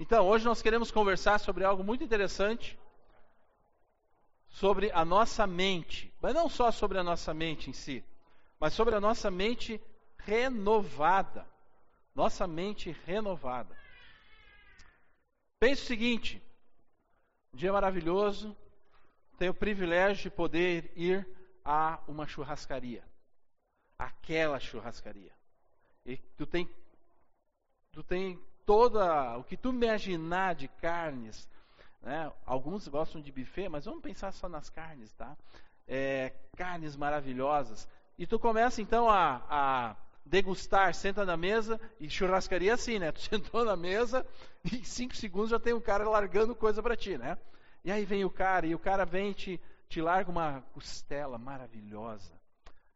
Então, hoje nós queremos conversar sobre algo muito interessante, sobre a nossa mente, mas não só sobre a nossa mente em si, mas sobre a nossa mente renovada. Nossa mente renovada. Pense o seguinte: um dia maravilhoso, tenho o privilégio de poder ir a uma churrascaria. Aquela churrascaria. E tu tem, tu tem toda o que tu imaginar de carnes. Né? Alguns gostam de buffet, mas vamos pensar só nas carnes, tá? É, carnes maravilhosas. E tu começa então a, a degustar, senta na mesa e churrascaria assim, né? Tu sentou na mesa e em cinco segundos já tem um cara largando coisa para ti, né? E aí vem o cara e o cara vem e te, te larga uma costela maravilhosa,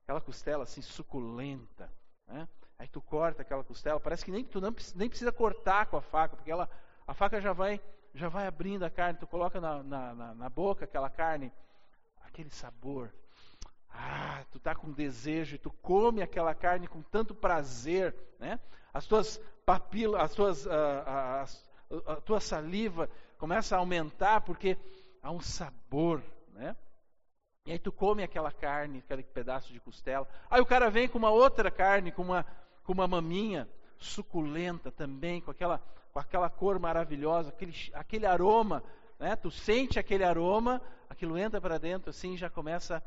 aquela costela assim suculenta, né? Aí tu corta aquela costela, parece que nem tu não, nem precisa cortar com a faca, porque ela, a faca já vai já vai abrindo a carne, tu coloca na, na, na, na boca aquela carne, aquele sabor, ah, tu tá com desejo, tu come aquela carne com tanto prazer, né? As tuas papilas, as tuas, a, a, a tua saliva começa a aumentar porque há um sabor, né? E aí tu come aquela carne, aquele pedaço de costela. Aí o cara vem com uma outra carne, com uma, com uma maminha suculenta também, com aquela, com aquela cor maravilhosa, aquele, aquele aroma, né? Tu sente aquele aroma, aquilo entra para dentro assim, já começa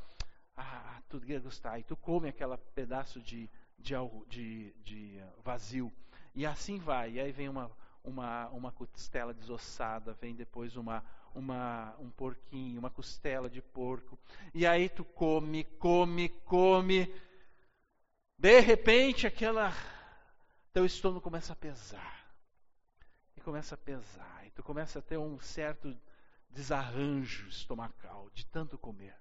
ah, tu gostar. E tu come aquele pedaço de, de, de, de vazio. E assim vai. E aí vem uma, uma, uma costela desossada, vem depois uma, uma, um porquinho, uma costela de porco. E aí tu come, come, come. De repente, aquela. Teu estômago começa a pesar. E começa a pesar. E tu começa a ter um certo desarranjo estomacal de tanto comer.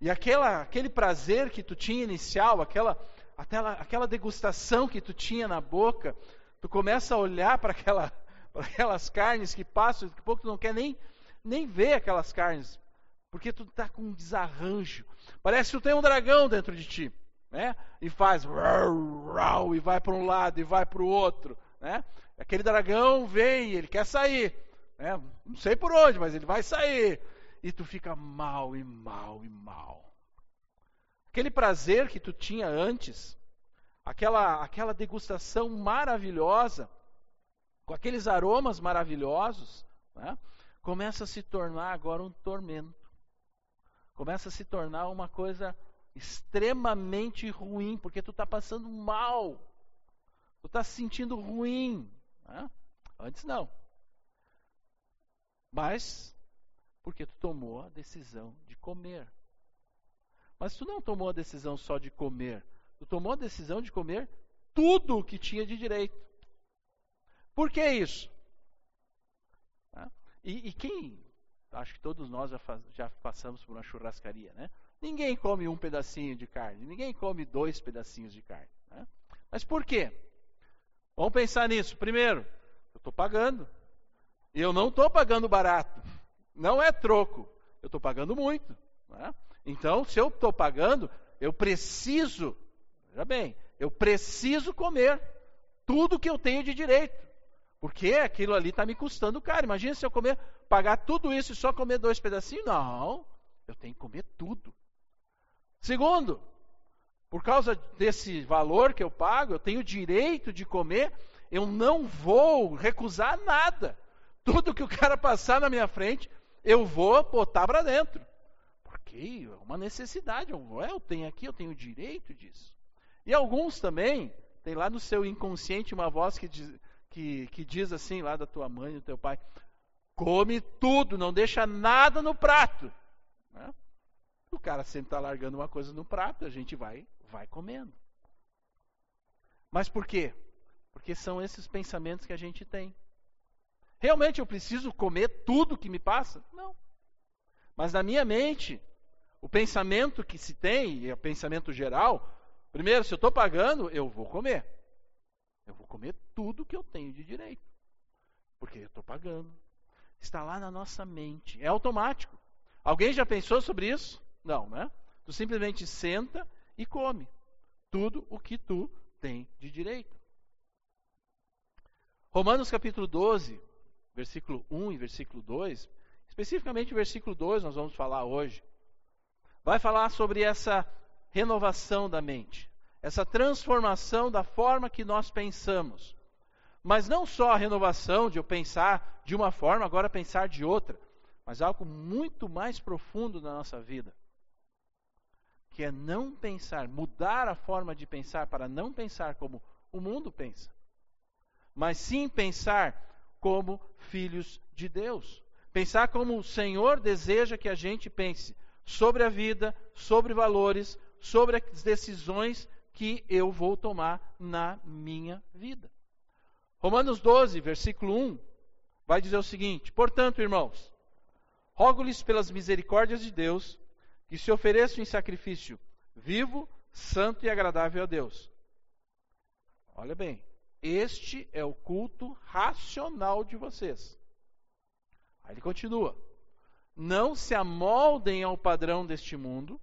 E aquela, aquele prazer que tu tinha inicial, aquela, aquela, aquela degustação que tu tinha na boca, tu começa a olhar para aquela, aquelas carnes que passam, daqui a pouco tu não quer nem, nem ver aquelas carnes, porque tu está com um desarranjo. Parece que tu tem um dragão dentro de ti, né? E faz e vai para um lado e vai para o outro, né? Aquele dragão vem, ele quer sair, né? Não sei por onde, mas ele vai sair e tu fica mal e mal e mal. Aquele prazer que tu tinha antes, aquela, aquela degustação maravilhosa, com aqueles aromas maravilhosos, né, começa a se tornar agora um tormento. Começa a se tornar uma coisa extremamente ruim, porque tu está passando mal. Tu está se sentindo ruim. Né? Antes não. Mas porque tu tomou a decisão de comer. Mas tu não tomou a decisão só de comer, tu tomou a decisão de comer tudo o que tinha de direito. Por que isso? E, e quem, acho que todos nós já, faz, já passamos por uma churrascaria, né? Ninguém come um pedacinho de carne, ninguém come dois pedacinhos de carne. Né? Mas por quê? Vamos pensar nisso. Primeiro, eu estou pagando. Eu não estou pagando barato. Não é troco. Eu estou pagando muito. Né? Então, se eu estou pagando, eu preciso, veja bem, eu preciso comer tudo que eu tenho de direito. Porque aquilo ali está me custando caro. Imagina se eu comer, pagar tudo isso e só comer dois pedacinhos. Não, eu tenho que comer tudo. Segundo, por causa desse valor que eu pago, eu tenho direito de comer, eu não vou recusar nada. Tudo que o cara passar na minha frente, eu vou botar para dentro. Porque é uma necessidade, eu, é, eu tenho aqui, eu tenho direito disso. E alguns também, tem lá no seu inconsciente uma voz que diz, que, que diz assim, lá da tua mãe, do teu pai, come tudo, não deixa nada no prato. Né? O cara sempre está largando uma coisa no prato, a gente vai, vai comendo. Mas por quê? Porque são esses pensamentos que a gente tem. Realmente eu preciso comer tudo que me passa? Não. Mas na minha mente, o pensamento que se tem, e é o pensamento geral, primeiro, se eu estou pagando, eu vou comer. Eu vou comer tudo que eu tenho de direito. Porque eu estou pagando. Está lá na nossa mente. É automático. Alguém já pensou sobre isso? Não, né? Tu simplesmente senta e come tudo o que tu tem de direito. Romanos capítulo 12, versículo 1 e versículo 2, especificamente o versículo 2 nós vamos falar hoje, vai falar sobre essa renovação da mente, essa transformação da forma que nós pensamos. Mas não só a renovação de eu pensar de uma forma, agora pensar de outra, mas algo muito mais profundo na nossa vida, que é não pensar, mudar a forma de pensar para não pensar como o mundo pensa, mas sim pensar como filhos de Deus. Pensar como o Senhor deseja que a gente pense sobre a vida, sobre valores, sobre as decisões que eu vou tomar na minha vida. Romanos 12, versículo 1, vai dizer o seguinte: Portanto, irmãos, rogo-lhes pelas misericórdias de Deus que se ofereçam em sacrifício vivo, santo e agradável a Deus. Olha bem, este é o culto racional de vocês. Aí ele continua: Não se amoldem ao padrão deste mundo,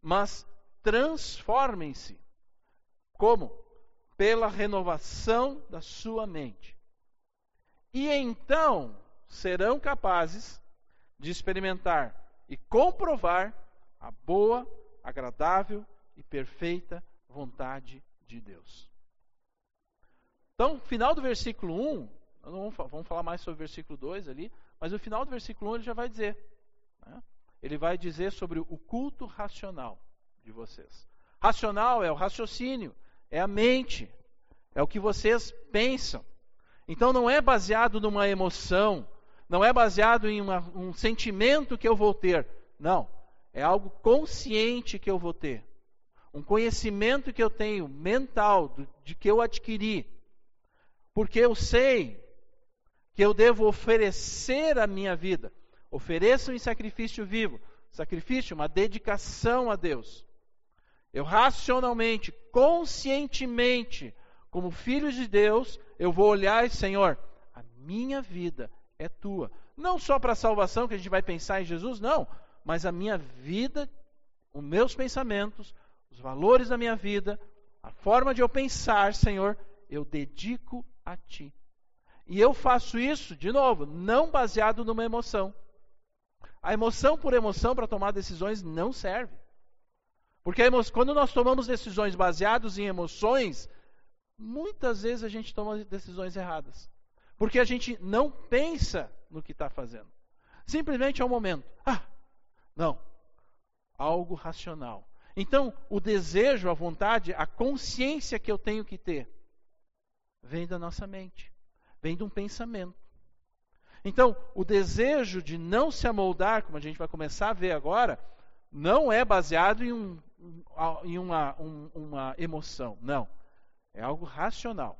mas transformem-se. Como? Pela renovação da sua mente. E então serão capazes de experimentar e comprovar a boa, agradável e perfeita vontade de Deus. Então, final do versículo 1, vamos, vamos falar mais sobre o versículo 2 ali, mas no final do versículo 1 ele já vai dizer. Né? Ele vai dizer sobre o culto racional de vocês. Racional é o raciocínio, é a mente, é o que vocês pensam. Então não é baseado numa emoção, não é baseado em uma, um sentimento que eu vou ter. Não. É algo consciente que eu vou ter. Um conhecimento que eu tenho mental, de que eu adquiri. Porque eu sei que eu devo oferecer a minha vida. Ofereço em sacrifício vivo. Sacrifício, uma dedicação a Deus. Eu racionalmente, conscientemente, como filho de Deus, eu vou olhar e, Senhor, a minha vida é tua. Não só para a salvação que a gente vai pensar em Jesus, não, mas a minha vida, os meus pensamentos, os valores da minha vida, a forma de eu pensar, Senhor, eu dedico a ti. E eu faço isso, de novo, não baseado numa emoção. A emoção por emoção para tomar decisões não serve. Porque quando nós tomamos decisões baseadas em emoções, muitas vezes a gente toma decisões erradas. Porque a gente não pensa no que está fazendo. Simplesmente é um momento. Ah, não. Algo racional. Então, o desejo, a vontade, a consciência que eu tenho que ter, vem da nossa mente, vem de um pensamento. Então, o desejo de não se amoldar, como a gente vai começar a ver agora, não é baseado em, um, em uma, um, uma emoção. Não. É algo racional.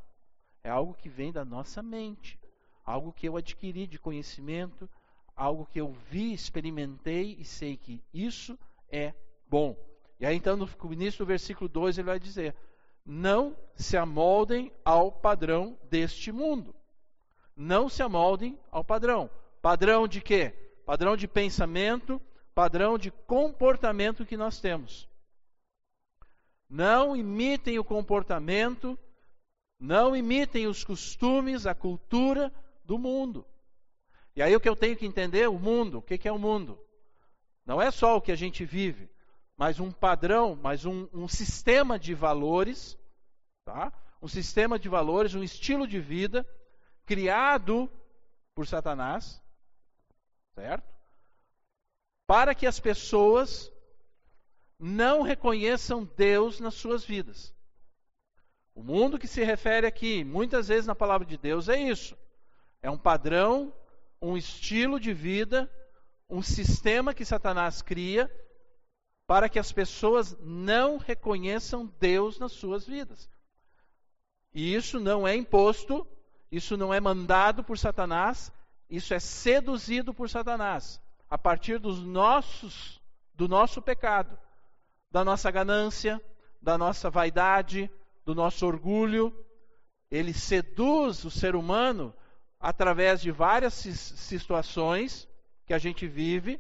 É algo que vem da nossa mente. Algo que eu adquiri de conhecimento, algo que eu vi, experimentei e sei que isso é bom. E aí então no início do versículo 2 ele vai dizer: Não se amoldem ao padrão deste mundo. Não se amoldem ao padrão. Padrão de quê? Padrão de pensamento, padrão de comportamento que nós temos. Não imitem o comportamento, não imitem os costumes, a cultura do mundo. E aí o que eu tenho que entender, o mundo, o que é o mundo? Não é só o que a gente vive, mas um padrão, mas um, um sistema de valores, tá? um sistema de valores, um estilo de vida criado por Satanás, certo? Para que as pessoas não reconheçam Deus nas suas vidas. O mundo que se refere aqui, muitas vezes na palavra de Deus, é isso. É um padrão um estilo de vida, um sistema que Satanás cria para que as pessoas não reconheçam Deus nas suas vidas. E isso não é imposto, isso não é mandado por Satanás, isso é seduzido por Satanás a partir dos nossos do nosso pecado, da nossa ganância, da nossa vaidade, do nosso orgulho. Ele seduz o ser humano através de várias situações que a gente vive,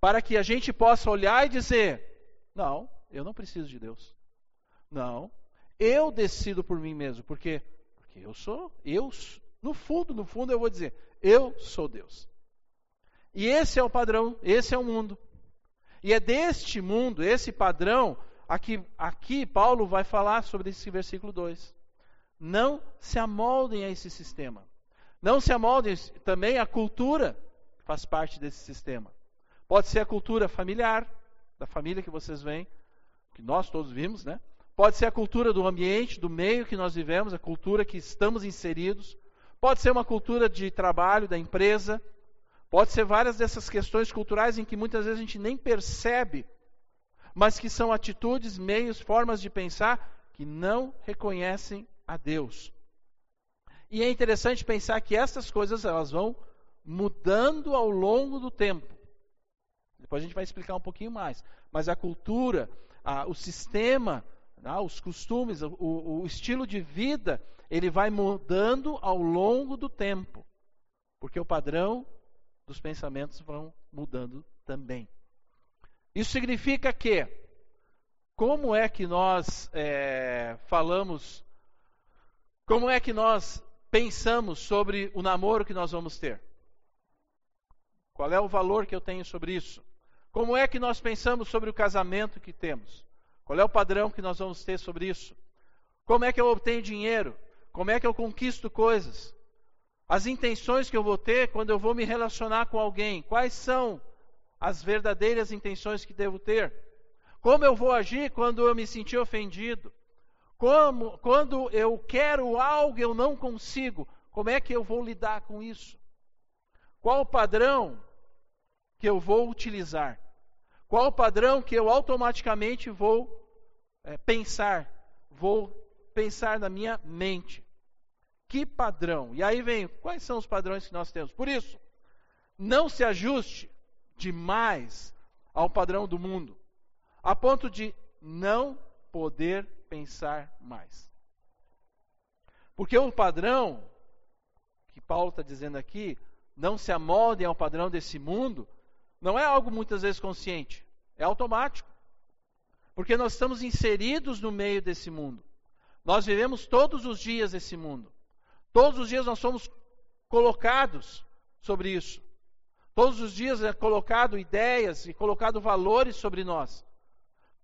para que a gente possa olhar e dizer: não, eu não preciso de Deus. Não, eu decido por mim mesmo, porque porque eu sou, eu No fundo, no fundo, eu vou dizer: eu sou Deus. E esse é o padrão, esse é o mundo. E é deste mundo, esse padrão, aqui, aqui Paulo vai falar sobre esse versículo 2. Não se amoldem a esse sistema. Não se amoldem também à cultura que faz parte desse sistema. Pode ser a cultura familiar, da família que vocês vêm, que nós todos vimos, né? Pode ser a cultura do ambiente, do meio que nós vivemos, a cultura que estamos inseridos. Pode ser uma cultura de trabalho da empresa. Pode ser várias dessas questões culturais em que muitas vezes a gente nem percebe, mas que são atitudes, meios, formas de pensar que não reconhecem a Deus. E é interessante pensar que essas coisas elas vão mudando ao longo do tempo. Depois a gente vai explicar um pouquinho mais. Mas a cultura, a, o sistema ah, os costumes, o, o estilo de vida, ele vai mudando ao longo do tempo, porque o padrão dos pensamentos vão mudando também. Isso significa que, como é que nós é, falamos, como é que nós pensamos sobre o namoro que nós vamos ter? Qual é o valor que eu tenho sobre isso? Como é que nós pensamos sobre o casamento que temos? Qual é o padrão que nós vamos ter sobre isso? Como é que eu obtenho dinheiro? Como é que eu conquisto coisas? As intenções que eu vou ter quando eu vou me relacionar com alguém? Quais são as verdadeiras intenções que devo ter? Como eu vou agir quando eu me sentir ofendido? Como, quando eu quero algo eu não consigo, como é que eu vou lidar com isso? Qual o padrão que eu vou utilizar? Qual o padrão que eu automaticamente vou é, pensar? Vou pensar na minha mente. Que padrão? E aí vem, quais são os padrões que nós temos? Por isso, não se ajuste demais ao padrão do mundo, a ponto de não poder pensar mais. Porque o padrão que Paulo está dizendo aqui, não se amoldem ao padrão desse mundo, não é algo muitas vezes consciente, é automático. Porque nós estamos inseridos no meio desse mundo. Nós vivemos todos os dias esse mundo. Todos os dias nós somos colocados sobre isso. Todos os dias é colocado ideias e colocado valores sobre nós.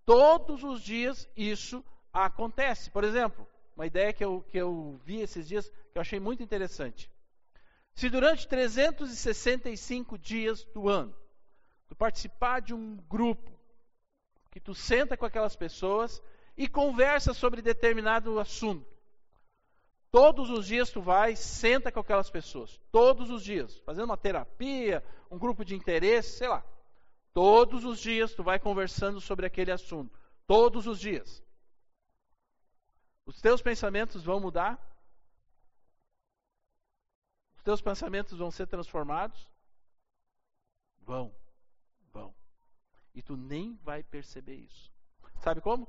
Todos os dias isso acontece. Por exemplo, uma ideia que eu, que eu vi esses dias que eu achei muito interessante. Se durante 365 dias do ano tu participar de um grupo, que tu senta com aquelas pessoas e conversa sobre determinado assunto. Todos os dias tu vai, senta com aquelas pessoas, todos os dias, fazendo uma terapia, um grupo de interesse, sei lá. Todos os dias tu vai conversando sobre aquele assunto, todos os dias. Os teus pensamentos vão mudar? Os teus pensamentos vão ser transformados? Vão vão. E tu nem vai perceber isso. Sabe como?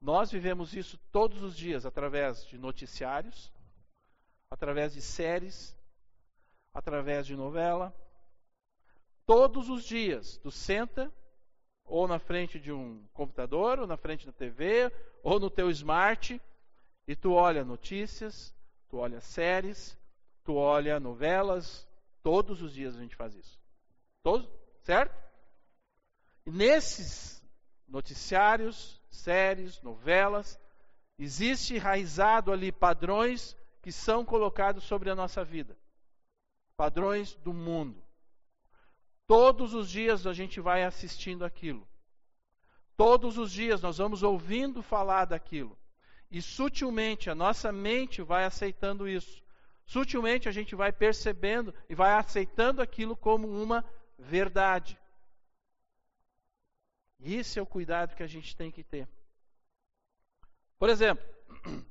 Nós vivemos isso todos os dias através de noticiários, através de séries, através de novela. Todos os dias tu senta ou na frente de um computador, ou na frente da TV, ou no teu smart, e tu olha notícias, tu olha séries, tu olha novelas, todos os dias a gente faz isso. Todos, certo? E nesses noticiários, séries, novelas, existe enraizado ali padrões que são colocados sobre a nossa vida. Padrões do mundo. Todos os dias a gente vai assistindo aquilo. Todos os dias nós vamos ouvindo falar daquilo. E sutilmente a nossa mente vai aceitando isso. Sutilmente a gente vai percebendo e vai aceitando aquilo como uma verdade. Esse é o cuidado que a gente tem que ter. Por exemplo,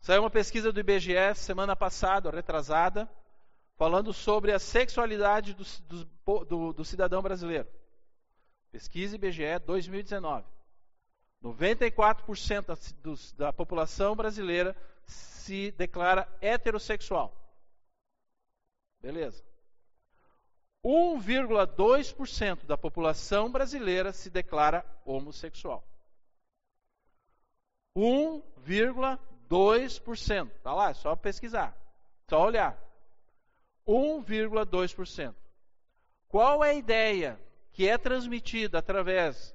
saiu uma pesquisa do IBGE semana passada, retrasada, falando sobre a sexualidade do, do, do, do cidadão brasileiro. Pesquisa IBGE 2019. 94% da, dos, da população brasileira se declara heterossexual. Beleza. 1,2% da população brasileira se declara homossexual. 1,2%. 1,2%. Está lá, é só pesquisar, só olhar. 1,2%. Qual é a ideia que é transmitida através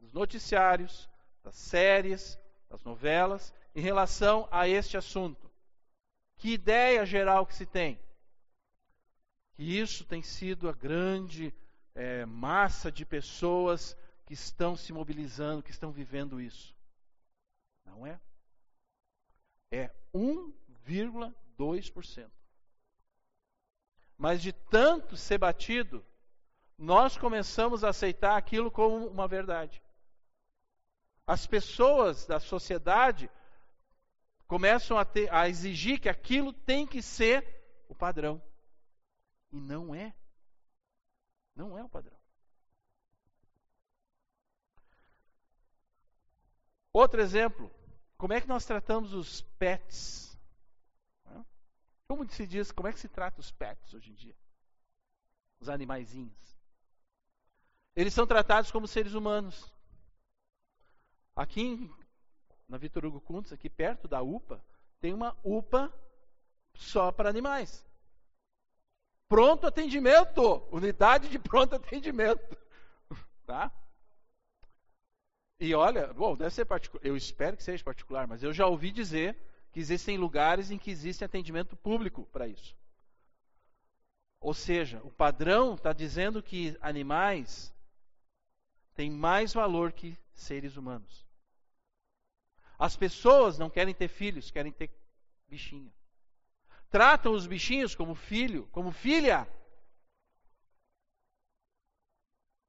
dos noticiários, das séries, das novelas, em relação a este assunto? Que ideia geral que se tem? Que isso tem sido a grande é, massa de pessoas que estão se mobilizando, que estão vivendo isso. Não é? É 1,2%. Mas de tanto ser batido, nós começamos a aceitar aquilo como uma verdade. As pessoas da sociedade começam a, ter, a exigir que aquilo tem que ser o padrão. E não é. Não é o padrão. Outro exemplo, como é que nós tratamos os pets? Como se diz, como é que se trata os pets hoje em dia? Os animaizinhos. Eles são tratados como seres humanos. Aqui na Vitor Hugo Kuntes, aqui perto da UPA, tem uma UPA só para animais. Pronto atendimento, unidade de pronto atendimento. Tá? E olha, bom, deve ser particular, eu espero que seja particular, mas eu já ouvi dizer que existem lugares em que existe atendimento público para isso. Ou seja, o padrão está dizendo que animais têm mais valor que seres humanos. As pessoas não querem ter filhos, querem ter bichinho. Tratam os bichinhos como filho, como filha.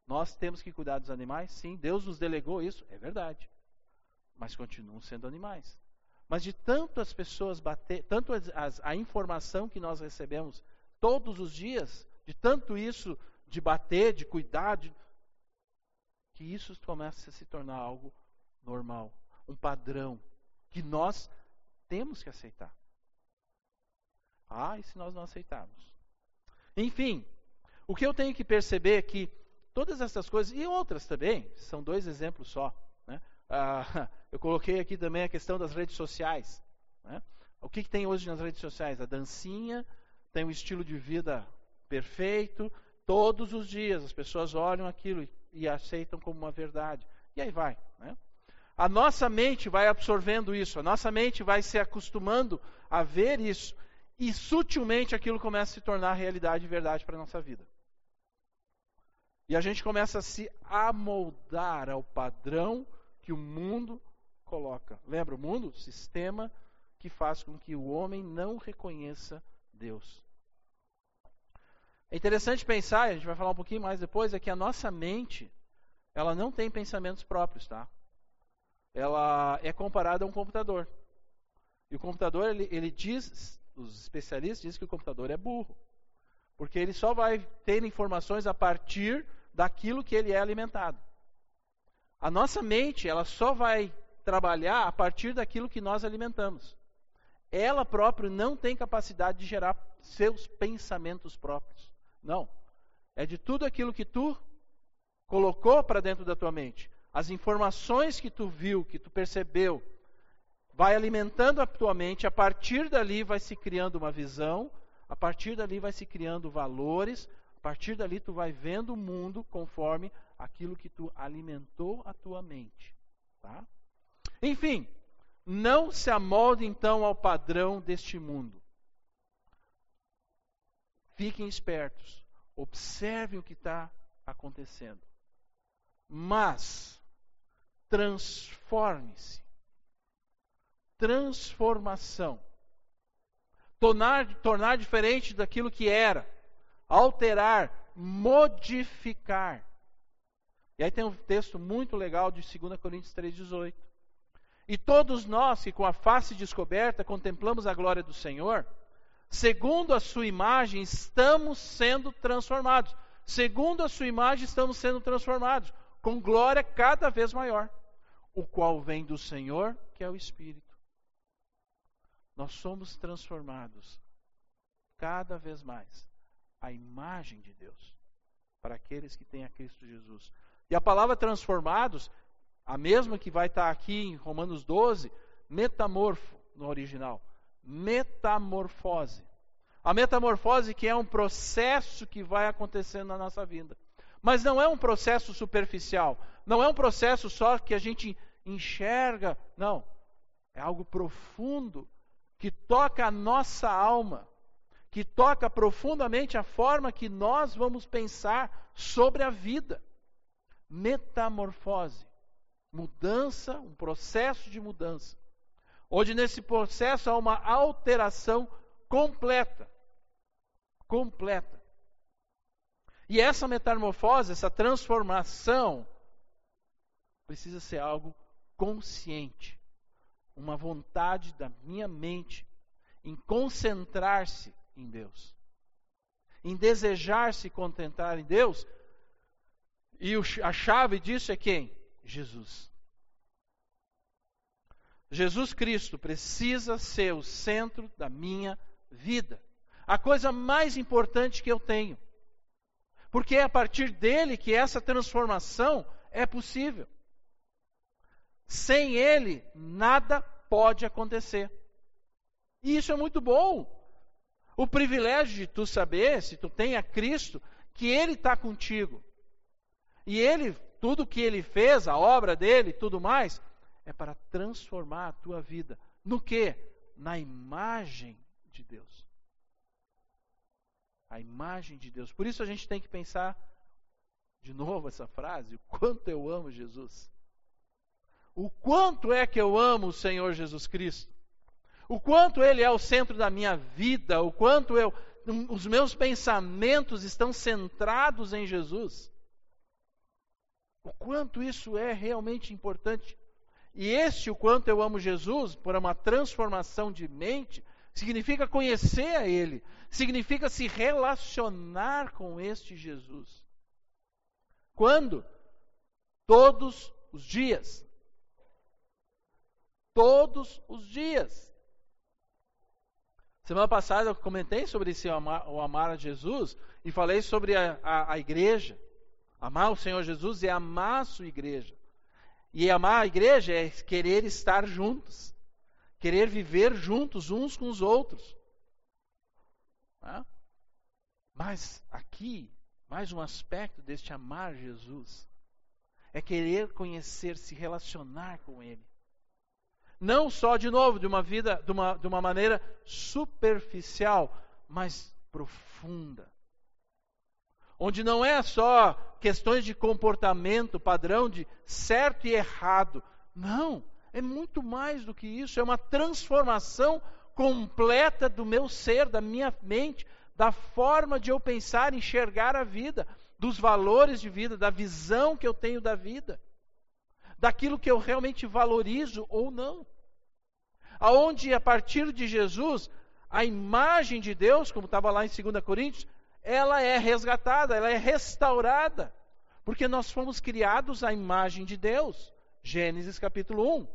Nós temos que cuidar dos animais? Sim, Deus nos delegou isso, é verdade. Mas continuam sendo animais. Mas de tanto as pessoas bater, tanto as, as, a informação que nós recebemos todos os dias, de tanto isso de bater, de cuidar, de, que isso começa a se tornar algo normal, um padrão que nós temos que aceitar. Ah, e se nós não aceitarmos? Enfim, o que eu tenho que perceber é que Todas essas coisas, e outras também, são dois exemplos só. Ah, eu coloquei aqui também a questão das redes sociais. Né? O que, que tem hoje nas redes sociais? A dancinha, tem um estilo de vida perfeito, todos os dias as pessoas olham aquilo e, e aceitam como uma verdade. E aí vai. Né? A nossa mente vai absorvendo isso, a nossa mente vai se acostumando a ver isso, e sutilmente aquilo começa a se tornar realidade e verdade para a nossa vida. E a gente começa a se amoldar ao padrão que o mundo coloca. Lembra o mundo? Sistema que faz com que o homem não reconheça Deus. É interessante pensar, a gente vai falar um pouquinho mais depois, é que a nossa mente, ela não tem pensamentos próprios, tá? Ela é comparada a um computador. E o computador, ele, ele diz, os especialistas dizem que o computador é burro. Porque ele só vai ter informações a partir daquilo que ele é alimentado. A nossa mente, ela só vai trabalhar a partir daquilo que nós alimentamos. Ela própria não tem capacidade de gerar seus pensamentos próprios. Não. É de tudo aquilo que tu colocou para dentro da tua mente. As informações que tu viu, que tu percebeu, vai alimentando a tua mente, a partir dali vai se criando uma visão, a partir dali vai se criando valores, a partir dali tu vai vendo o mundo conforme aquilo que tu alimentou a tua mente, tá? Enfim, não se amolde então ao padrão deste mundo. Fiquem espertos, observem o que está acontecendo. Mas transforme-se. Transformação. Tornar, tornar diferente daquilo que era alterar, modificar. E aí tem um texto muito legal de 2 Coríntios 3,18. E todos nós que com a face descoberta contemplamos a glória do Senhor, segundo a sua imagem estamos sendo transformados. Segundo a sua imagem estamos sendo transformados, com glória cada vez maior, o qual vem do Senhor, que é o Espírito. Nós somos transformados cada vez mais a imagem de Deus para aqueles que têm a Cristo Jesus. E a palavra transformados, a mesma que vai estar aqui em Romanos 12, metamorfo, no original. Metamorfose. A metamorfose que é um processo que vai acontecendo na nossa vida. Mas não é um processo superficial. Não é um processo só que a gente enxerga. Não. É algo profundo que toca a nossa alma, que toca profundamente a forma que nós vamos pensar sobre a vida. Metamorfose. Mudança, um processo de mudança. Onde nesse processo há uma alteração completa. Completa. E essa metamorfose, essa transformação, precisa ser algo consciente. Uma vontade da minha mente em concentrar-se em Deus. Em desejar se contentar em Deus. E a chave disso é quem? Jesus. Jesus Cristo precisa ser o centro da minha vida. A coisa mais importante que eu tenho. Porque é a partir dele que essa transformação é possível. Sem ele, nada pode acontecer. E isso é muito bom. O privilégio de tu saber, se tu tem a Cristo, que Ele está contigo. E Ele, tudo que Ele fez, a obra dele, tudo mais, é para transformar a tua vida. No que? Na imagem de Deus a imagem de Deus. Por isso a gente tem que pensar de novo essa frase: o quanto eu amo Jesus. O quanto é que eu amo o Senhor Jesus Cristo. O quanto Ele é o centro da minha vida, o quanto eu, os meus pensamentos estão centrados em Jesus. O quanto isso é realmente importante. E este, o quanto eu amo Jesus, por uma transformação de mente, significa conhecer a Ele, significa se relacionar com este Jesus. Quando? Todos os dias. Todos os dias. Semana passada eu comentei sobre esse amar, o amar a Jesus e falei sobre a, a, a igreja. Amar o Senhor Jesus é amar a sua igreja. E amar a igreja é querer estar juntos querer viver juntos uns com os outros. Tá? Mas aqui, mais um aspecto deste amar Jesus é querer conhecer, se relacionar com Ele. Não só, de novo, de uma vida, de uma, de uma maneira superficial, mas profunda. Onde não é só questões de comportamento, padrão de certo e errado. Não é muito mais do que isso, é uma transformação completa do meu ser, da minha mente, da forma de eu pensar, enxergar a vida, dos valores de vida, da visão que eu tenho da vida, daquilo que eu realmente valorizo ou não. Aonde a partir de Jesus, a imagem de Deus, como estava lá em 2 Coríntios, ela é resgatada, ela é restaurada, porque nós fomos criados à imagem de Deus. Gênesis capítulo 1.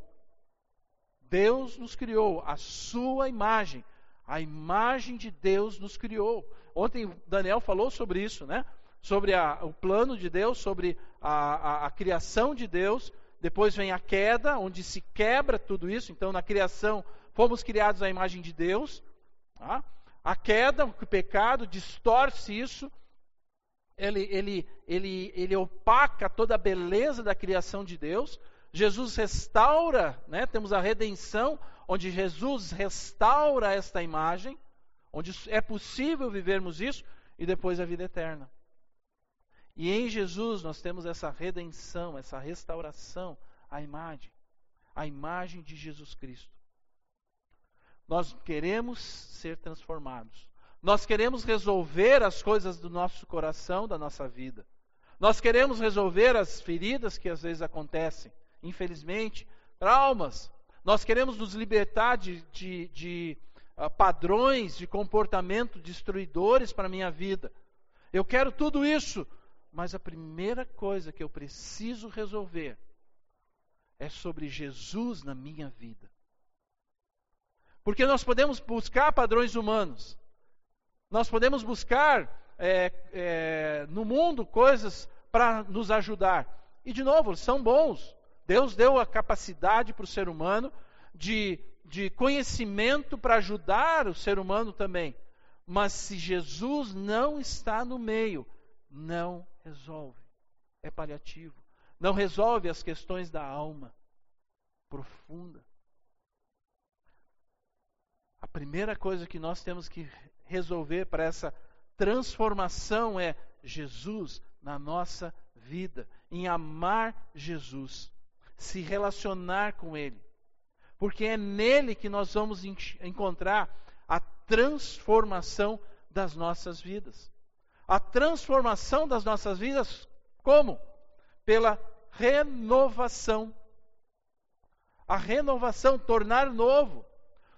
Deus nos criou, a sua imagem. A imagem de Deus nos criou. Ontem Daniel falou sobre isso, né? Sobre a, o plano de Deus, sobre a, a, a criação de Deus. Depois vem a queda, onde se quebra tudo isso. Então, na criação, fomos criados à imagem de Deus. Tá? A queda, o pecado, distorce isso. Ele, ele, ele, ele opaca toda a beleza da criação de Deus. Jesus restaura, né? temos a redenção, onde Jesus restaura esta imagem, onde é possível vivermos isso, e depois a vida eterna. E em Jesus nós temos essa redenção, essa restauração, a imagem, a imagem de Jesus Cristo. Nós queremos ser transformados. Nós queremos resolver as coisas do nosso coração, da nossa vida. Nós queremos resolver as feridas que às vezes acontecem infelizmente, traumas. Nós queremos nos libertar de, de, de uh, padrões de comportamento destruidores para a minha vida. Eu quero tudo isso, mas a primeira coisa que eu preciso resolver é sobre Jesus na minha vida. Porque nós podemos buscar padrões humanos, nós podemos buscar é, é, no mundo coisas para nos ajudar. E, de novo, são bons. Deus deu a capacidade para o ser humano de de conhecimento para ajudar o ser humano também. Mas se Jesus não está no meio, não resolve. É paliativo. Não resolve as questões da alma profunda. A primeira coisa que nós temos que resolver para essa transformação é Jesus na nossa vida, em amar Jesus, se relacionar com Ele, porque é nele que nós vamos encontrar a transformação das nossas vidas. A transformação das nossas vidas, como? Pela renovação. A renovação, tornar novo,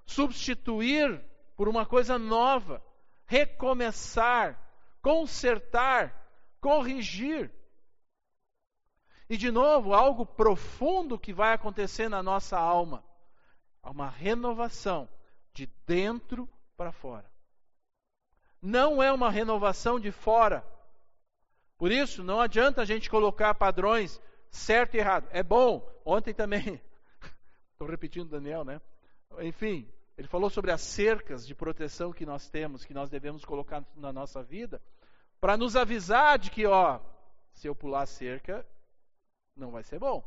substituir por uma coisa nova, recomeçar, consertar, corrigir. E de novo, algo profundo que vai acontecer na nossa alma. Uma renovação de dentro para fora. Não é uma renovação de fora. Por isso, não adianta a gente colocar padrões certo e errado. É bom. Ontem também, estou repetindo Daniel, né? Enfim, ele falou sobre as cercas de proteção que nós temos, que nós devemos colocar na nossa vida, para nos avisar de que, ó, se eu pular a cerca, não vai ser bom.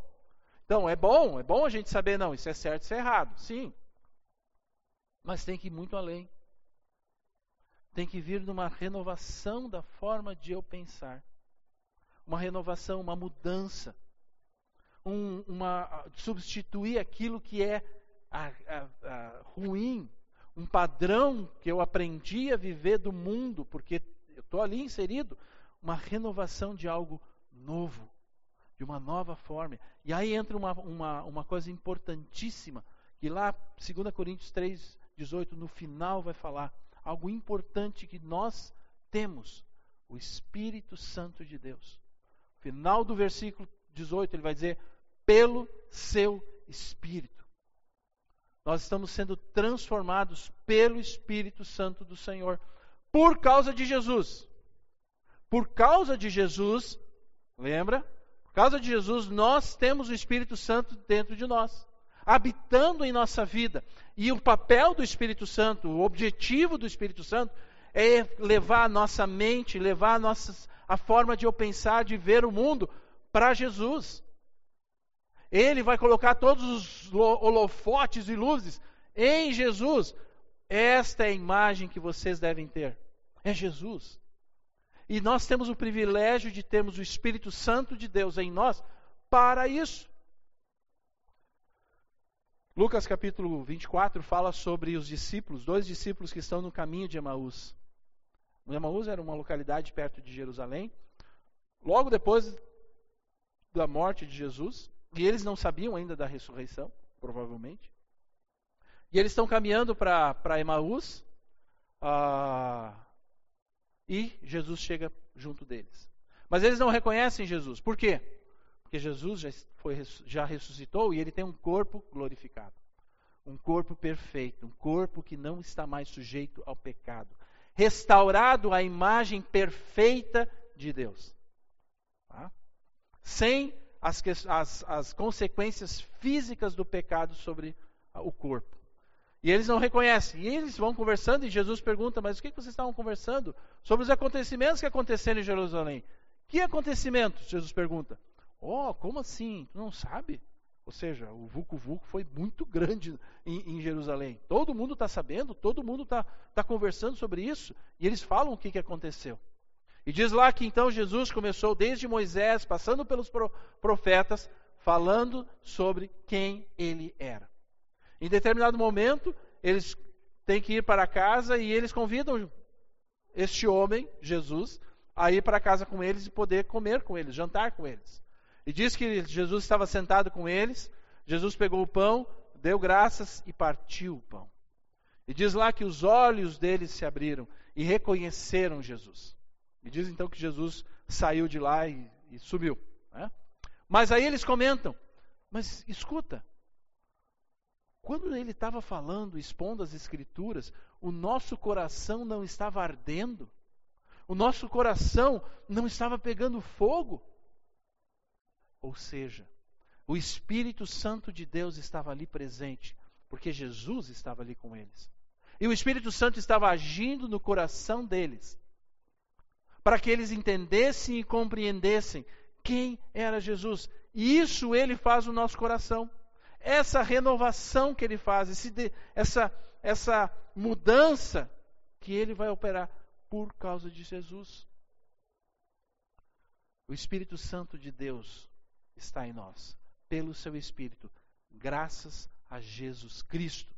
Então, é bom, é bom a gente saber, não, isso é certo, isso é errado. Sim. Mas tem que ir muito além. Tem que vir numa renovação da forma de eu pensar. Uma renovação, uma mudança. Um, uma, substituir aquilo que é a, a, a ruim, um padrão que eu aprendi a viver do mundo, porque eu estou ali inserido, uma renovação de algo novo, de uma nova forma. E aí entra uma, uma, uma coisa importantíssima, que lá, 2 Coríntios 3, 18, no final vai falar, algo importante que nós temos, o Espírito Santo de Deus. Final do versículo 18, ele vai dizer, pelo seu Espírito. Nós estamos sendo transformados pelo Espírito Santo do Senhor por causa de Jesus. Por causa de Jesus, lembra? Por causa de Jesus, nós temos o Espírito Santo dentro de nós, habitando em nossa vida. E o papel do Espírito Santo, o objetivo do Espírito Santo, é levar a nossa mente, levar a, nossa, a forma de eu pensar, de ver o mundo para Jesus. Ele vai colocar todos os holofotes e luzes em Jesus. Esta é a imagem que vocês devem ter. É Jesus. E nós temos o privilégio de termos o Espírito Santo de Deus em nós para isso. Lucas capítulo 24 fala sobre os discípulos, dois discípulos que estão no caminho de Emaús. Emaús era uma localidade perto de Jerusalém. Logo depois da morte de Jesus, e eles não sabiam ainda da ressurreição, provavelmente. E eles estão caminhando para Emaús. Ah, e Jesus chega junto deles. Mas eles não reconhecem Jesus. Por quê? Porque Jesus já, foi, já ressuscitou e ele tem um corpo glorificado. Um corpo perfeito. Um corpo que não está mais sujeito ao pecado. Restaurado à imagem perfeita de Deus. Tá? Sem as, as, as consequências físicas do pecado sobre o corpo. E eles não reconhecem. E eles vão conversando e Jesus pergunta: Mas o que vocês estavam conversando? Sobre os acontecimentos que aconteceram em Jerusalém. Que acontecimentos? Jesus pergunta. Oh, como assim? Tu não sabe? Ou seja, o Vucu Vucu foi muito grande em, em Jerusalém. Todo mundo está sabendo, todo mundo está tá conversando sobre isso. E eles falam o que, que aconteceu. E diz lá que então Jesus começou desde Moisés, passando pelos profetas, falando sobre quem ele era. Em determinado momento, eles têm que ir para casa e eles convidam este homem, Jesus, a ir para casa com eles e poder comer com eles, jantar com eles. E diz que Jesus estava sentado com eles, Jesus pegou o pão, deu graças e partiu o pão. E diz lá que os olhos deles se abriram e reconheceram Jesus. E diz então que Jesus saiu de lá e, e sumiu. Né? Mas aí eles comentam: mas escuta, quando ele estava falando, expondo as Escrituras, o nosso coração não estava ardendo, o nosso coração não estava pegando fogo. Ou seja, o Espírito Santo de Deus estava ali presente, porque Jesus estava ali com eles. E o Espírito Santo estava agindo no coração deles, para que eles entendessem e compreendessem quem era Jesus. E isso ele faz no nosso coração. Essa renovação que ele faz, esse, essa, essa mudança que ele vai operar por causa de Jesus. O Espírito Santo de Deus está em nós, pelo seu Espírito, graças a Jesus Cristo.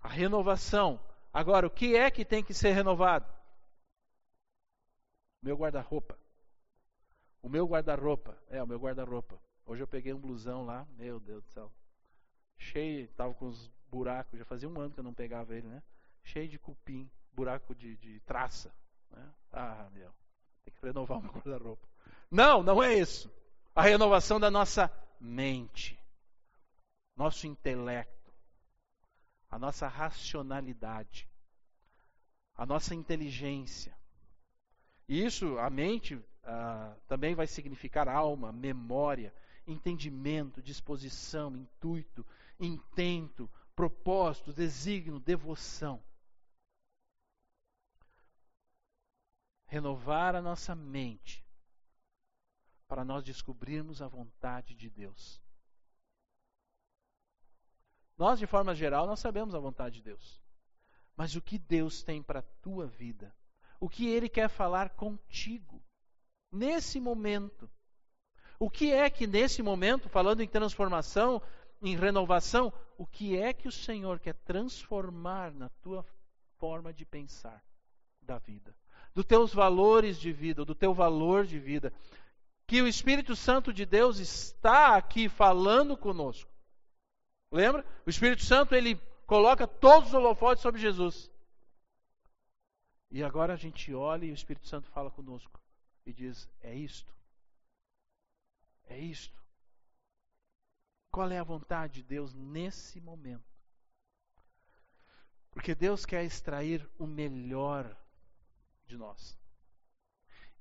A renovação. Agora, o que é que tem que ser renovado? Meu guarda-roupa. O meu guarda-roupa. É, o meu guarda-roupa. Hoje eu peguei um blusão lá, meu Deus do céu. Cheio, estava com os buracos, já fazia um ano que eu não pegava ele, né? Cheio de cupim, buraco de, de traça. Né? Ah, meu, tem que renovar o meu guarda-roupa. Não, não é isso. A renovação da nossa mente, nosso intelecto, a nossa racionalidade, a nossa inteligência. Isso, a mente, ah, também vai significar alma, memória, entendimento, disposição, intuito, intento, propósito, desígnio, devoção. Renovar a nossa mente para nós descobrirmos a vontade de Deus. Nós, de forma geral, nós sabemos a vontade de Deus. Mas o que Deus tem para a tua vida? O que Ele quer falar contigo? Nesse momento. O que é que nesse momento, falando em transformação, em renovação, o que é que o Senhor quer transformar na tua forma de pensar da vida? Dos teus valores de vida, do teu valor de vida que o Espírito Santo de Deus está aqui falando conosco. Lembra? O Espírito Santo ele coloca todos os holofotes sobre Jesus. E agora a gente olha e o Espírito Santo fala conosco e diz: é isto. É isto. Qual é a vontade de Deus nesse momento? Porque Deus quer extrair o melhor de nós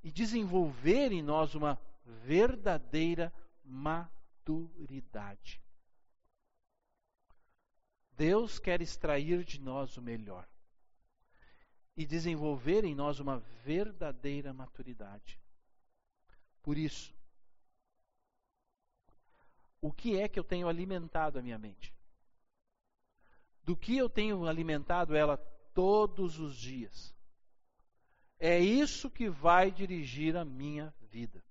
e desenvolver em nós uma verdadeira maturidade. Deus quer extrair de nós o melhor e desenvolver em nós uma verdadeira maturidade. Por isso, o que é que eu tenho alimentado a minha mente? Do que eu tenho alimentado ela todos os dias? É isso que vai dirigir a minha vida.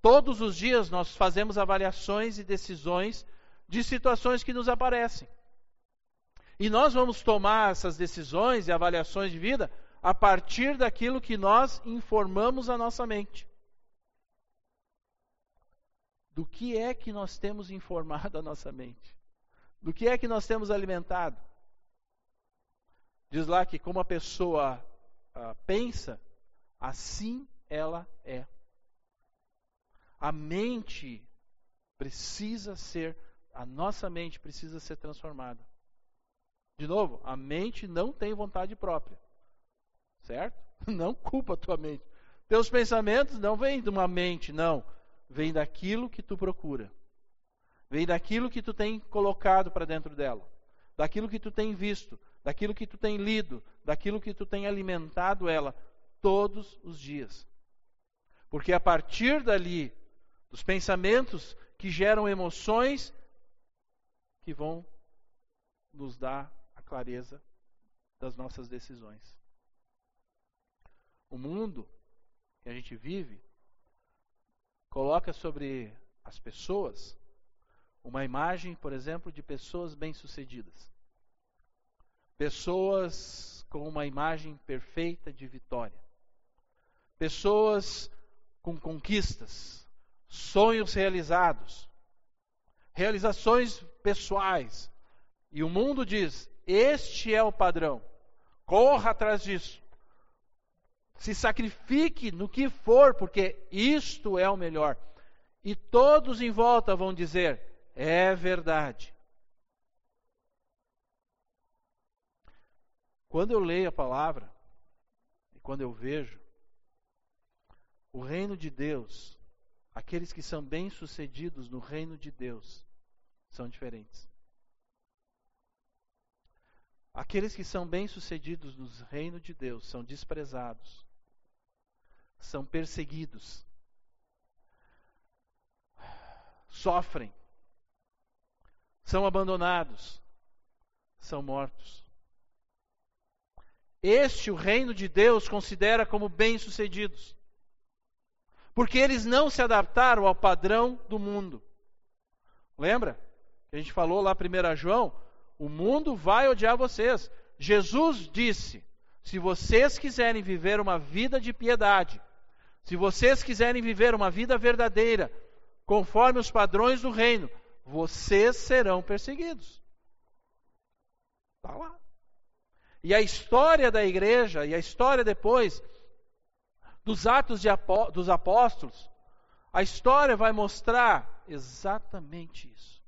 Todos os dias nós fazemos avaliações e decisões de situações que nos aparecem. E nós vamos tomar essas decisões e avaliações de vida a partir daquilo que nós informamos a nossa mente. Do que é que nós temos informado a nossa mente? Do que é que nós temos alimentado? Diz lá que como a pessoa ah, pensa, assim ela é. A mente precisa ser, a nossa mente precisa ser transformada. De novo, a mente não tem vontade própria. Certo? Não culpa a tua mente. Teus pensamentos não vêm de uma mente, não. Vem daquilo que tu procura. Vem daquilo que tu tem colocado para dentro dela. Daquilo que tu tem visto, daquilo que tu tem lido, daquilo que tu tem alimentado ela todos os dias. Porque a partir dali dos pensamentos que geram emoções que vão nos dar clareza das nossas decisões. O mundo que a gente vive coloca sobre as pessoas uma imagem, por exemplo, de pessoas bem-sucedidas. Pessoas com uma imagem perfeita de vitória. Pessoas com conquistas, sonhos realizados, realizações pessoais. E o mundo diz: este é o padrão, corra atrás disso. Se sacrifique no que for, porque isto é o melhor. E todos em volta vão dizer: é verdade. Quando eu leio a palavra, e quando eu vejo, o reino de Deus Aqueles que são bem-sucedidos no reino de Deus são diferentes. Aqueles que são bem-sucedidos no reino de Deus são desprezados, são perseguidos, sofrem, são abandonados, são mortos. Este o reino de Deus considera como bem-sucedidos, porque eles não se adaptaram ao padrão do mundo. Lembra? A gente falou lá 1 João, o mundo vai odiar vocês. Jesus disse: se vocês quiserem viver uma vida de piedade, se vocês quiserem viver uma vida verdadeira, conforme os padrões do reino, vocês serão perseguidos. Está lá. E a história da igreja, e a história depois dos Atos de dos Apóstolos, a história vai mostrar exatamente isso.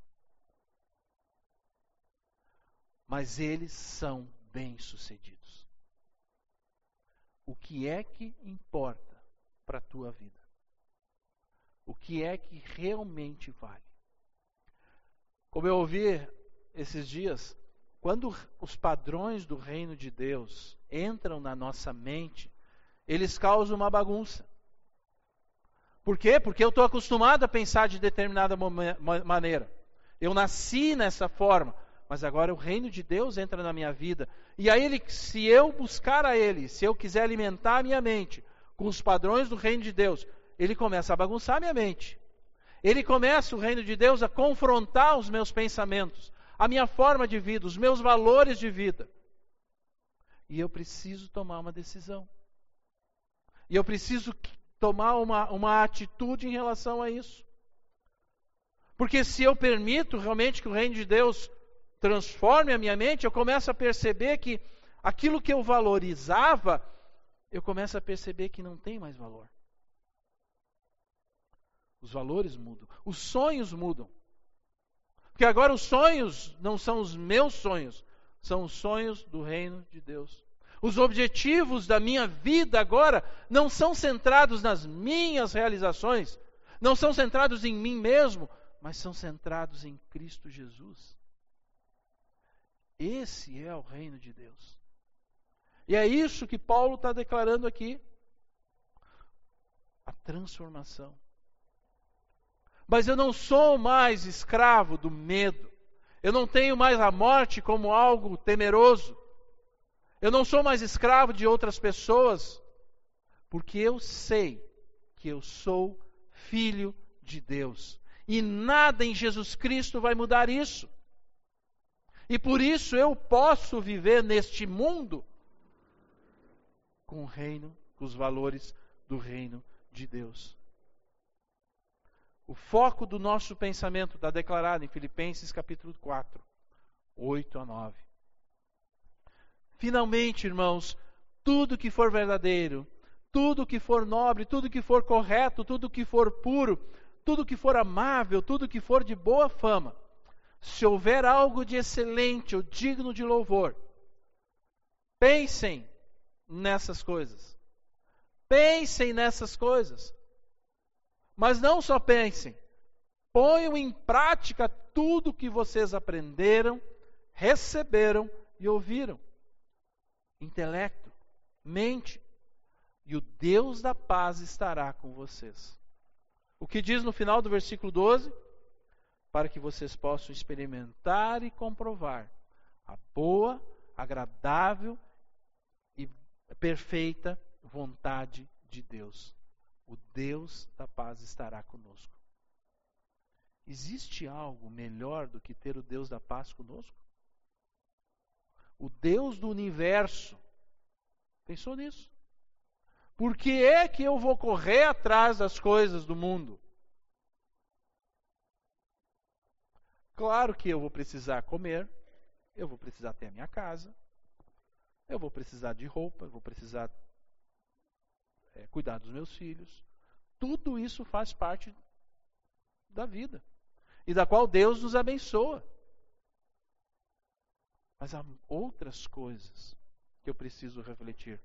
Mas eles são bem-sucedidos. O que é que importa para a tua vida? O que é que realmente vale? Como eu ouvi esses dias, quando os padrões do reino de Deus entram na nossa mente, eles causam uma bagunça. Por quê? Porque eu estou acostumado a pensar de determinada maneira. Eu nasci nessa forma, mas agora o reino de Deus entra na minha vida. E aí, ele, se eu buscar a Ele, se eu quiser alimentar a minha mente com os padrões do reino de Deus, ele começa a bagunçar a minha mente. Ele começa, o reino de Deus, a confrontar os meus pensamentos, a minha forma de vida, os meus valores de vida. E eu preciso tomar uma decisão. E eu preciso tomar uma, uma atitude em relação a isso. Porque se eu permito realmente que o reino de Deus transforme a minha mente, eu começo a perceber que aquilo que eu valorizava, eu começo a perceber que não tem mais valor. Os valores mudam, os sonhos mudam. Porque agora os sonhos não são os meus sonhos, são os sonhos do reino de Deus. Os objetivos da minha vida agora não são centrados nas minhas realizações, não são centrados em mim mesmo, mas são centrados em Cristo Jesus. Esse é o reino de Deus. E é isso que Paulo está declarando aqui. A transformação. Mas eu não sou mais escravo do medo. Eu não tenho mais a morte como algo temeroso. Eu não sou mais escravo de outras pessoas, porque eu sei que eu sou filho de Deus. E nada em Jesus Cristo vai mudar isso. E por isso eu posso viver neste mundo com o reino, com os valores do reino de Deus. O foco do nosso pensamento está declarado em Filipenses capítulo 4, 8 a 9. Finalmente, irmãos, tudo que for verdadeiro, tudo que for nobre, tudo que for correto, tudo que for puro, tudo que for amável, tudo que for de boa fama, se houver algo de excelente ou digno de louvor, pensem nessas coisas. Pensem nessas coisas. Mas não só pensem, ponham em prática tudo o que vocês aprenderam, receberam e ouviram. Intelecto, mente, e o Deus da paz estará com vocês. O que diz no final do versículo 12? Para que vocês possam experimentar e comprovar a boa, agradável e perfeita vontade de Deus o Deus da paz estará conosco. Existe algo melhor do que ter o Deus da paz conosco? O Deus do universo. Pensou nisso? Por que é que eu vou correr atrás das coisas do mundo? Claro que eu vou precisar comer, eu vou precisar ter a minha casa, eu vou precisar de roupa, eu vou precisar é, cuidar dos meus filhos. Tudo isso faz parte da vida e da qual Deus nos abençoa. Mas há outras coisas que eu preciso refletir.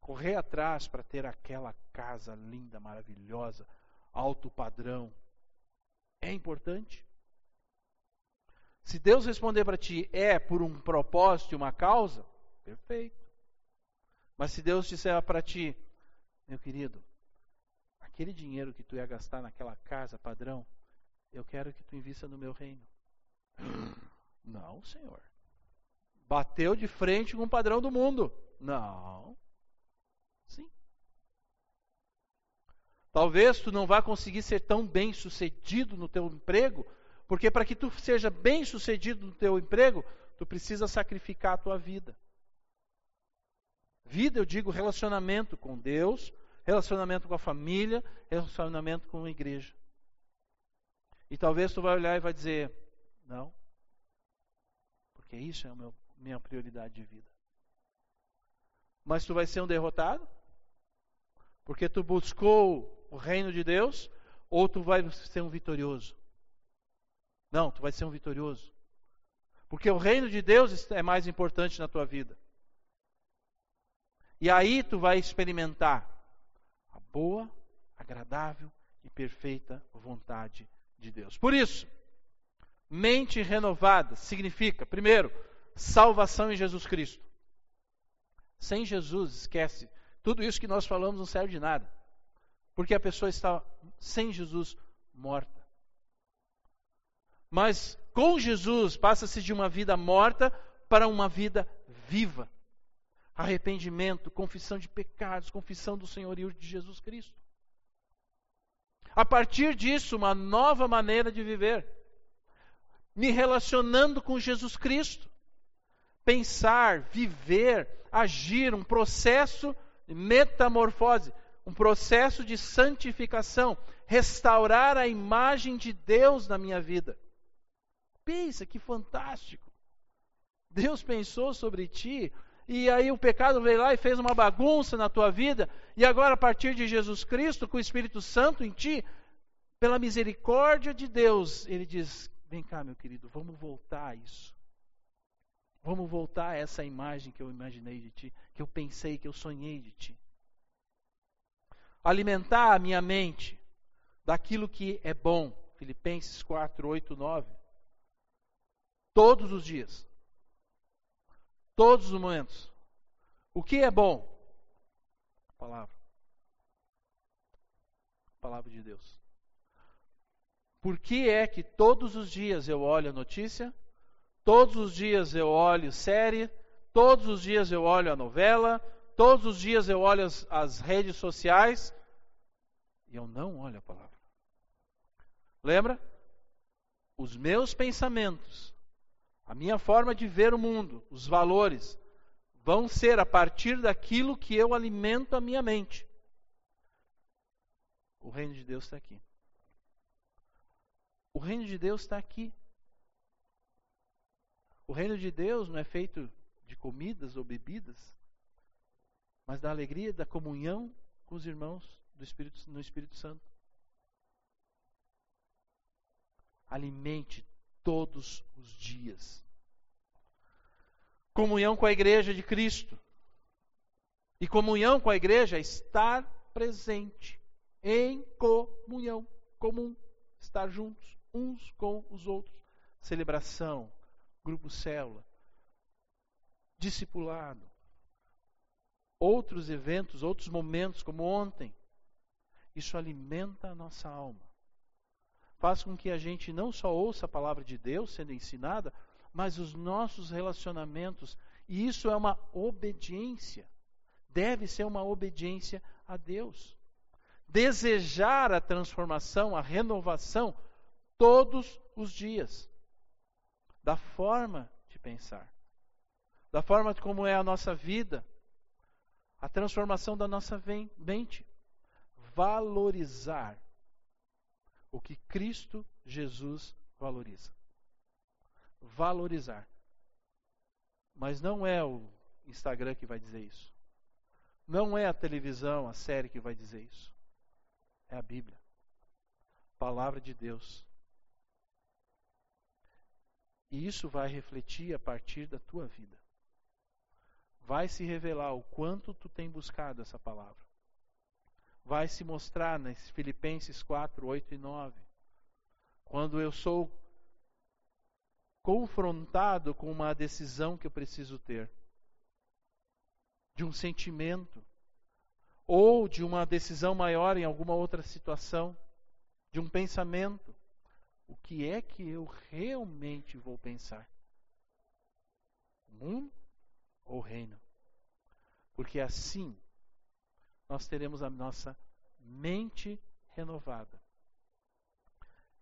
Correr atrás para ter aquela casa linda, maravilhosa, alto padrão, é importante. Se Deus responder para ti é por um propósito e uma causa, perfeito. Mas se Deus disser para ti, meu querido, aquele dinheiro que tu ia gastar naquela casa padrão, eu quero que tu invista no meu reino. Não, Senhor. Bateu de frente com o padrão do mundo. Não. Sim. Talvez tu não vá conseguir ser tão bem sucedido no teu emprego, porque para que tu seja bem sucedido no teu emprego, tu precisa sacrificar a tua vida. Vida, eu digo relacionamento com Deus, relacionamento com a família, relacionamento com a igreja. E talvez tu vai olhar e vai dizer: "Não. Porque isso é a minha prioridade de vida." Mas tu vai ser um derrotado? Porque tu buscou o reino de Deus, ou tu vai ser um vitorioso? Não, tu vai ser um vitorioso. Porque o reino de Deus é mais importante na tua vida. E aí tu vai experimentar a boa, agradável e perfeita vontade de Deus. Por isso, mente renovada significa, primeiro, salvação em Jesus Cristo. Sem Jesus, esquece, tudo isso que nós falamos não serve de nada. Porque a pessoa está sem Jesus morta. Mas com Jesus passa-se de uma vida morta para uma vida viva. Arrependimento, confissão de pecados, confissão do senhorio de Jesus Cristo. A partir disso, uma nova maneira de viver. Me relacionando com Jesus Cristo. Pensar, viver, agir, um processo de metamorfose um processo de santificação, restaurar a imagem de Deus na minha vida. Pensa que fantástico. Deus pensou sobre ti, e aí o pecado veio lá e fez uma bagunça na tua vida, e agora a partir de Jesus Cristo, com o Espírito Santo em ti, pela misericórdia de Deus, ele diz: Vem cá, meu querido, vamos voltar a isso. Vamos voltar a essa imagem que eu imaginei de ti, que eu pensei, que eu sonhei de ti alimentar a minha mente daquilo que é bom. Filipenses 4, 8, 9. Todos os dias. Todos os momentos. O que é bom? A palavra. A palavra de Deus. Por que é que todos os dias eu olho a notícia? Todos os dias eu olho série? Todos os dias eu olho a novela? Todos os dias eu olho as, as redes sociais e eu não olho a palavra. Lembra? Os meus pensamentos, a minha forma de ver o mundo, os valores, vão ser a partir daquilo que eu alimento a minha mente. O reino de Deus está aqui. O reino de Deus está aqui. O reino de Deus não é feito de comidas ou bebidas, mas da alegria, da comunhão com os irmãos do Espírito, no Espírito Santo. Alimente todos os dias. Comunhão com a igreja de Cristo. E comunhão com a igreja é estar presente em comunhão comum, estar juntos uns com os outros. Celebração, grupo célula, discipulado, outros eventos, outros momentos, como ontem. Isso alimenta a nossa alma. Faz com que a gente não só ouça a palavra de Deus sendo ensinada, mas os nossos relacionamentos. E isso é uma obediência. Deve ser uma obediência a Deus. Desejar a transformação, a renovação, todos os dias. Da forma de pensar. Da forma como é a nossa vida, a transformação da nossa mente. Valorizar o que Cristo Jesus valoriza. Valorizar. Mas não é o Instagram que vai dizer isso. Não é a televisão, a série que vai dizer isso. É a Bíblia. Palavra de Deus. E isso vai refletir a partir da tua vida vai se revelar o quanto tu tem buscado essa palavra. Vai se mostrar nas Filipenses 4, 8 e 9. Quando eu sou confrontado com uma decisão que eu preciso ter, de um sentimento, ou de uma decisão maior em alguma outra situação, de um pensamento, o que é que eu realmente vou pensar? Mundo ou reino? Porque assim nós teremos a nossa mente renovada.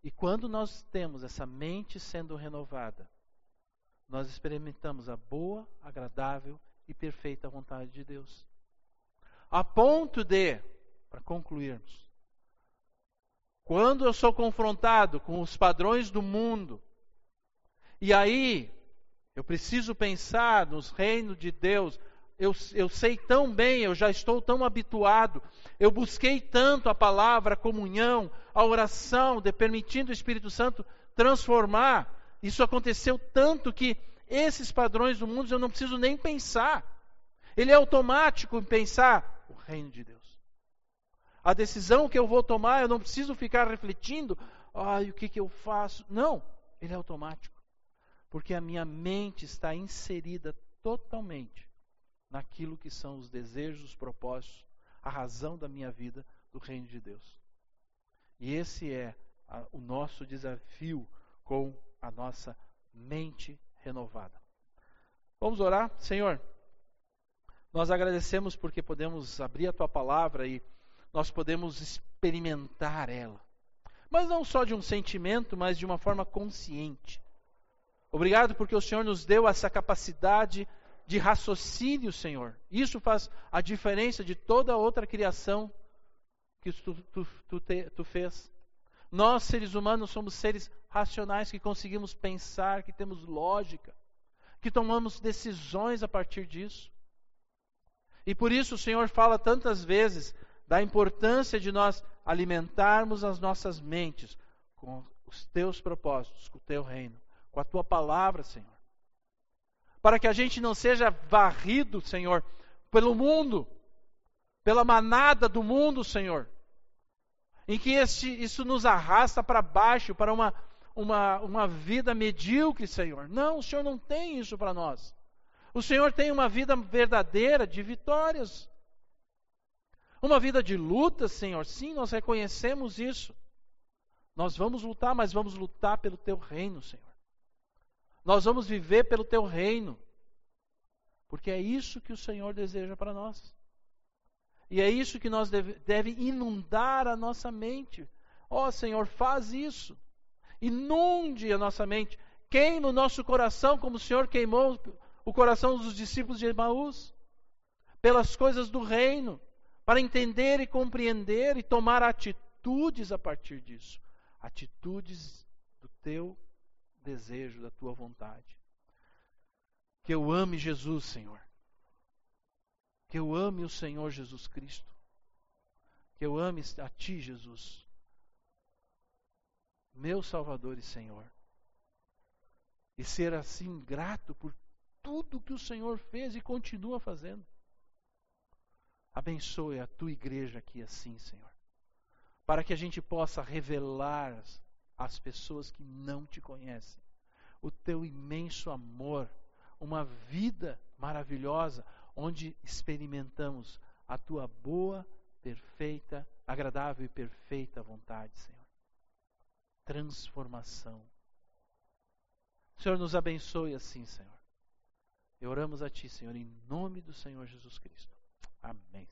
E quando nós temos essa mente sendo renovada, nós experimentamos a boa, agradável e perfeita vontade de Deus. A ponto de, para concluirmos, quando eu sou confrontado com os padrões do mundo, e aí eu preciso pensar nos reinos de Deus, eu, eu sei tão bem, eu já estou tão habituado, eu busquei tanto a palavra, a comunhão, a oração, de permitindo o Espírito Santo transformar. Isso aconteceu tanto que esses padrões do mundo eu não preciso nem pensar. Ele é automático em pensar reino de Deus. A decisão que eu vou tomar, eu não preciso ficar refletindo, ai, o que, que eu faço? Não, ele é automático. Porque a minha mente está inserida totalmente naquilo que são os desejos, os propósitos, a razão da minha vida do reino de Deus. E esse é a, o nosso desafio com a nossa mente renovada. Vamos orar? Senhor, nós agradecemos porque podemos abrir a tua palavra e nós podemos experimentar ela. Mas não só de um sentimento, mas de uma forma consciente. Obrigado porque o Senhor nos deu essa capacidade de raciocínio, Senhor. Isso faz a diferença de toda outra criação que tu, tu, tu, te, tu fez. Nós, seres humanos, somos seres racionais que conseguimos pensar, que temos lógica, que tomamos decisões a partir disso. E por isso o Senhor fala tantas vezes da importância de nós alimentarmos as nossas mentes com os teus propósitos, com o teu reino, com a tua palavra, Senhor. Para que a gente não seja varrido, Senhor, pelo mundo, pela manada do mundo, Senhor. Em que este, isso nos arrasta para baixo, para uma, uma, uma vida medíocre, Senhor. Não, o Senhor não tem isso para nós. O Senhor tem uma vida verdadeira de vitórias. Uma vida de luta, Senhor. Sim, nós reconhecemos isso. Nós vamos lutar, mas vamos lutar pelo teu reino, Senhor. Nós vamos viver pelo teu reino. Porque é isso que o Senhor deseja para nós. E é isso que nós deve, deve inundar a nossa mente. Ó oh, Senhor, faz isso. Inunde a nossa mente. Queima o nosso coração como o Senhor queimou o coração dos discípulos de Emaús, pelas coisas do reino, para entender e compreender e tomar atitudes a partir disso atitudes do teu desejo, da tua vontade. Que eu ame Jesus, Senhor. Que eu ame o Senhor Jesus Cristo. Que eu ame a Ti, Jesus. Meu Salvador e Senhor. E ser assim grato por tudo que o Senhor fez e continua fazendo. Abençoe a tua igreja aqui assim, Senhor, para que a gente possa revelar às pessoas que não te conhecem o teu imenso amor, uma vida maravilhosa onde experimentamos a tua boa, perfeita, agradável e perfeita vontade, Senhor. Transformação. Senhor, nos abençoe assim, Senhor. E oramos a Ti, Senhor, em nome do Senhor Jesus Cristo. Amém.